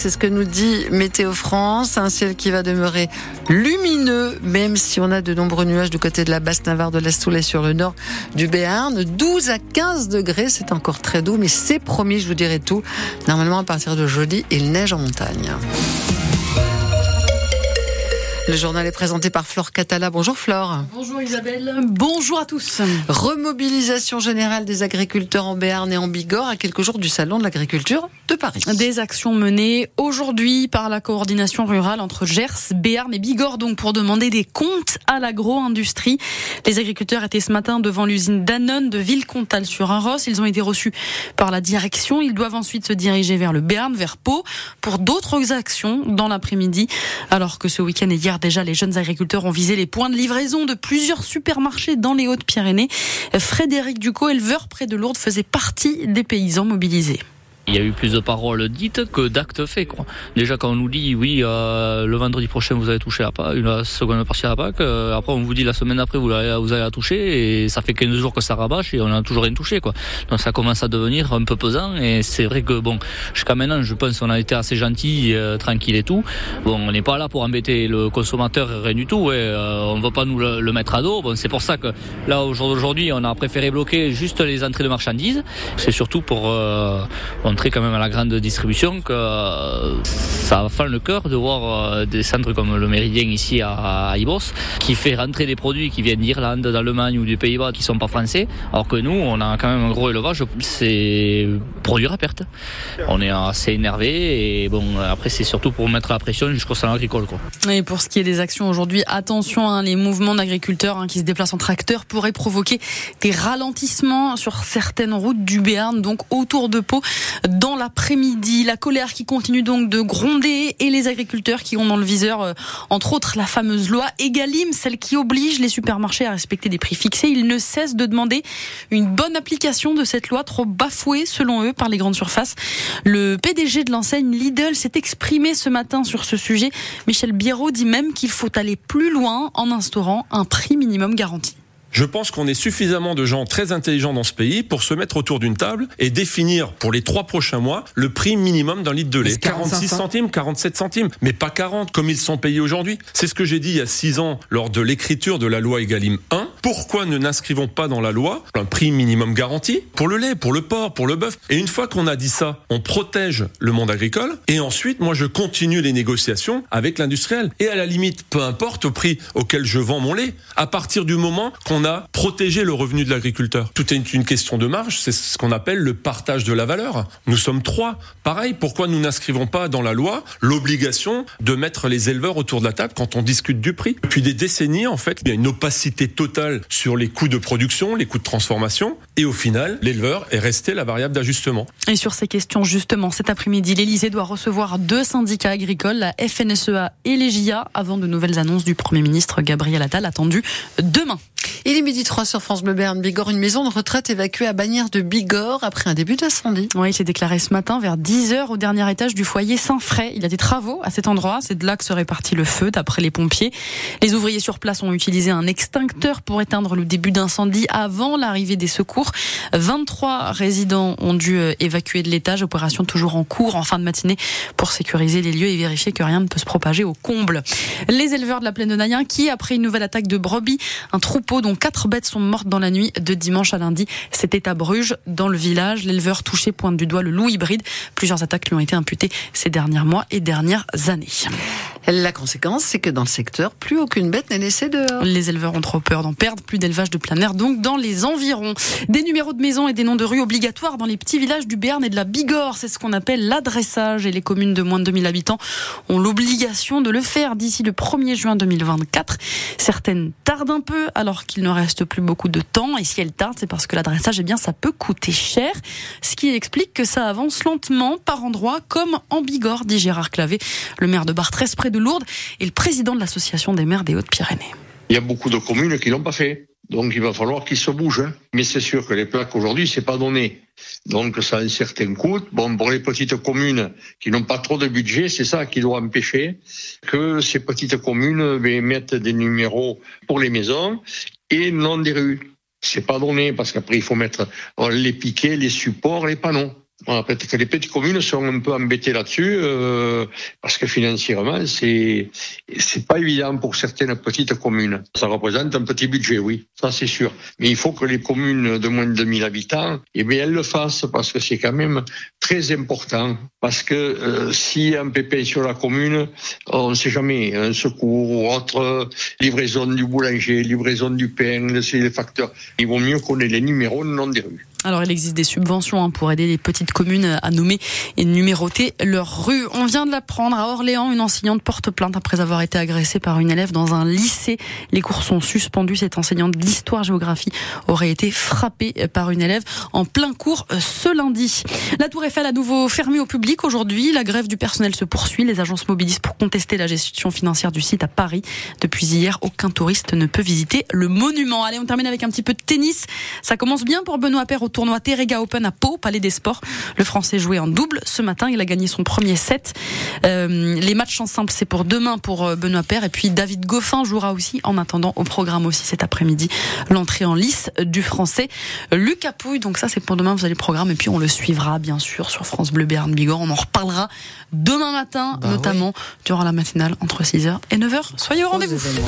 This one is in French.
c'est ce que nous dit Météo France. Un ciel qui va demeurer lumineux, même si on a de nombreux nuages du côté de la basse Navarre, de l'Estoulet sur le nord du Béarn. 12 à 15 degrés, c'est encore très doux, mais c'est promis, je vous dirai tout. Normalement, à partir de jeudi, il neige en montagne. Le journal est présenté par Flore Catala. Bonjour Flore. Bonjour Isabelle. Bonjour à tous. Remobilisation générale des agriculteurs en Béarn et en Bigorre à quelques jours du salon de l'agriculture de Paris. Des actions menées aujourd'hui par la coordination rurale entre Gers, Béarn et Bigorre donc pour demander des comptes à l'agro-industrie. Les agriculteurs étaient ce matin devant l'usine Danone de Villecontal sur Arros. Ils ont été reçus par la direction. Ils doivent ensuite se diriger vers le Béarn, vers Pau pour d'autres actions dans l'après-midi. Alors que ce week-end et hier déjà, les jeunes agriculteurs ont visé les points de livraison de plusieurs supermarchés dans les Hautes-Pyrénées. Frédéric Ducot, éleveur près de Lourdes, faisait partie des paysans mobilisés. Il y a eu plus de paroles dites que d'actes faits. Quoi. Déjà quand on nous dit oui euh, le vendredi prochain vous allez toucher la, PAC, une seconde partie à PAC, euh, après on vous dit la semaine d'après vous, allez, vous allez la toucher et ça fait 15 jours que ça rabâche et on n'a toujours rien touché. Quoi. Donc ça commence à devenir un peu pesant et c'est vrai que bon jusqu'à maintenant je pense qu'on a été assez gentil, euh, tranquille et tout. Bon on n'est pas là pour embêter le consommateur rien du tout. Ouais, on ne va pas nous le, mettre à dos. Bon c'est pour ça que là aujourd'hui on a préféré bloquer juste les entrées de marchandises. C'est surtout pour montrer quand même à la grande distribution que euh, ça fait le cœur de voir euh, des centres comme le Méridien ici à Ibos qui fait rentrer des produits qui viennent d'Irlande, d'Allemagne ou du Pays-Bas qui sont pas français, alors que nous on a quand même un gros élevage, c'est produire à perte. On est assez énervé et bon après c'est surtout pour mettre la pression jusqu'au salon agricole quoi. Et pour ce qui est des actions aujourd'hui, attention, hein, les mouvements d'agriculteurs hein, qui se déplacent en tracteur pourraient provoquer des ralentissements sur certaines routes du Béarn, donc autour de Pau dans l'après-midi. La colère qui continue donc de gronder et les agriculteurs qui ont dans le viseur, euh, entre autres, la fameuse loi Egalim, celle qui oblige les supermarchés à respecter des prix fixés. Ils ne cessent de demander une bonne application de cette loi, trop bafouée selon eux par les grandes surfaces. Le PDG de l'enseigne Lidl s'est exprimé ce matin sur ce sujet. Michel Biérot dit même qu'il faut aller plus loin en instaurant un prix minimum garanti. Je pense qu'on est suffisamment de gens très intelligents dans ce pays pour se mettre autour d'une table et définir pour les trois prochains mois le prix minimum d'un litre de lait. 46 centimes, 47 centimes, mais pas 40 comme ils sont payés aujourd'hui. C'est ce que j'ai dit il y a six ans lors de l'écriture de la loi Egalim 1. Pourquoi ne n'inscrivons pas dans la loi un prix minimum garanti pour le lait, pour le porc, pour le bœuf? Et une fois qu'on a dit ça, on protège le monde agricole et ensuite, moi, je continue les négociations avec l'industriel. Et à la limite, peu importe au prix auquel je vends mon lait, à partir du moment qu'on on a protégé le revenu de l'agriculteur. Tout est une question de marge, c'est ce qu'on appelle le partage de la valeur. Nous sommes trois. Pareil, pourquoi nous n'inscrivons pas dans la loi l'obligation de mettre les éleveurs autour de la table quand on discute du prix Depuis des décennies, en fait, il y a une opacité totale sur les coûts de production, les coûts de transformation, et au final, l'éleveur est resté la variable d'ajustement. Et sur ces questions, justement, cet après-midi, l'Élysée doit recevoir deux syndicats agricoles, la FNSEA et les JA, avant de nouvelles annonces du Premier ministre Gabriel Attal attendues demain. Il est midi 3 sur France Bleu Berne Bigorre, une maison de retraite évacuée à Bagnères de Bigorre après un début d'incendie. Oui, il s'est déclaré ce matin vers 10h au dernier étage du foyer Saint-Fray. Il y a des travaux à cet endroit, c'est de là que serait parti le feu d'après les pompiers. Les ouvriers sur place ont utilisé un extincteur pour éteindre le début d'incendie avant l'arrivée des secours. 23 résidents ont dû euh, évacuer de l'étage, opération toujours en cours en fin de matinée pour sécuriser les lieux et vérifier que rien ne peut se propager au comble. Les éleveurs de la plaine de Nayen qui, après une nouvelle attaque de brebis, un troupeau dont quatre bêtes sont mortes dans la nuit de dimanche à lundi. C'était à Bruges, dans le village. L'éleveur touché pointe du doigt le loup hybride. Plusieurs attaques lui ont été imputées ces derniers mois et dernières années. La conséquence, c'est que dans le secteur, plus aucune bête n'est laissée dehors. Les éleveurs ont trop peur d'en perdre, plus d'élevage de plein air, donc dans les environs. Des numéros de maison et des noms de rues obligatoires dans les petits villages du Béarn et de la Bigorre. C'est ce qu'on appelle l'adressage et les communes de moins de 2000 habitants ont l'obligation de le faire d'ici le 1er juin 2024. Certaines tardent un peu alors qu'il ne reste plus beaucoup de temps. Et si elles tardent, c'est parce que l'adressage, eh bien, ça peut coûter cher. Ce qui explique que ça avance lentement par endroits comme en Bigorre, dit Gérard Clavé, le maire de Bartrès près de Lourdes et le président de l'association des maires des Hautes-Pyrénées. Il y a beaucoup de communes qui l'ont pas fait. Donc il va falloir qu'ils se bougent. Hein. Mais c'est sûr que les plaques aujourd'hui, c'est pas donné. Donc ça a un certain coût. Bon, pour les petites communes qui n'ont pas trop de budget, c'est ça qui doit empêcher que ces petites communes ben, mettent des numéros pour les maisons et non des rues. C'est pas donné parce qu'après il faut mettre les piquets, les supports, les panneaux. Voilà, peut-être que les petites communes sont un peu embêtées là-dessus, euh, parce que financièrement, c'est c'est pas évident pour certaines petites communes. Ça représente un petit budget, oui, ça c'est sûr. Mais il faut que les communes de moins de 2000 habitants, eh bien, elles le fassent, parce que c'est quand même très important. Parce que euh, si un pépin sur la commune, on ne sait jamais, un secours ou autre, livraison du boulanger, livraison du pain, c'est les facteurs. Il vaut mieux qu'on ait les numéros, non des rues. Alors il existe des subventions hein, pour aider les petites communes à nommer et numéroter leurs rues. On vient de l'apprendre à Orléans, une enseignante porte plainte après avoir été agressée par une élève dans un lycée. Les cours sont suspendus. Cette enseignante d'histoire-géographie aurait été frappée par une élève en plein cours euh, ce lundi. La Tour Eiffel à nouveau fermée au public aujourd'hui. La grève du personnel se poursuit. Les agences mobilisent pour contester la gestion financière du site à Paris. Depuis hier, aucun touriste ne peut visiter le monument. Allez, on termine avec un petit peu de tennis. Ça commence bien pour Benoît Paire tournoi Terrega Open à Pau, Palais des Sports. Le Français jouait en double ce matin. Il a gagné son premier set. Euh, les matchs en simple, c'est pour demain pour euh, Benoît Paire. Et puis David Goffin jouera aussi en attendant au programme aussi cet après-midi l'entrée en lice du Français Lucas Pouille. Donc ça, c'est pour demain. Vous avez le programme et puis on le suivra bien sûr sur France Bleu Béarn Bigorre. On en reparlera demain matin, bah notamment durant la matinale entre 6h et 9h. Soyez au rendez-vous.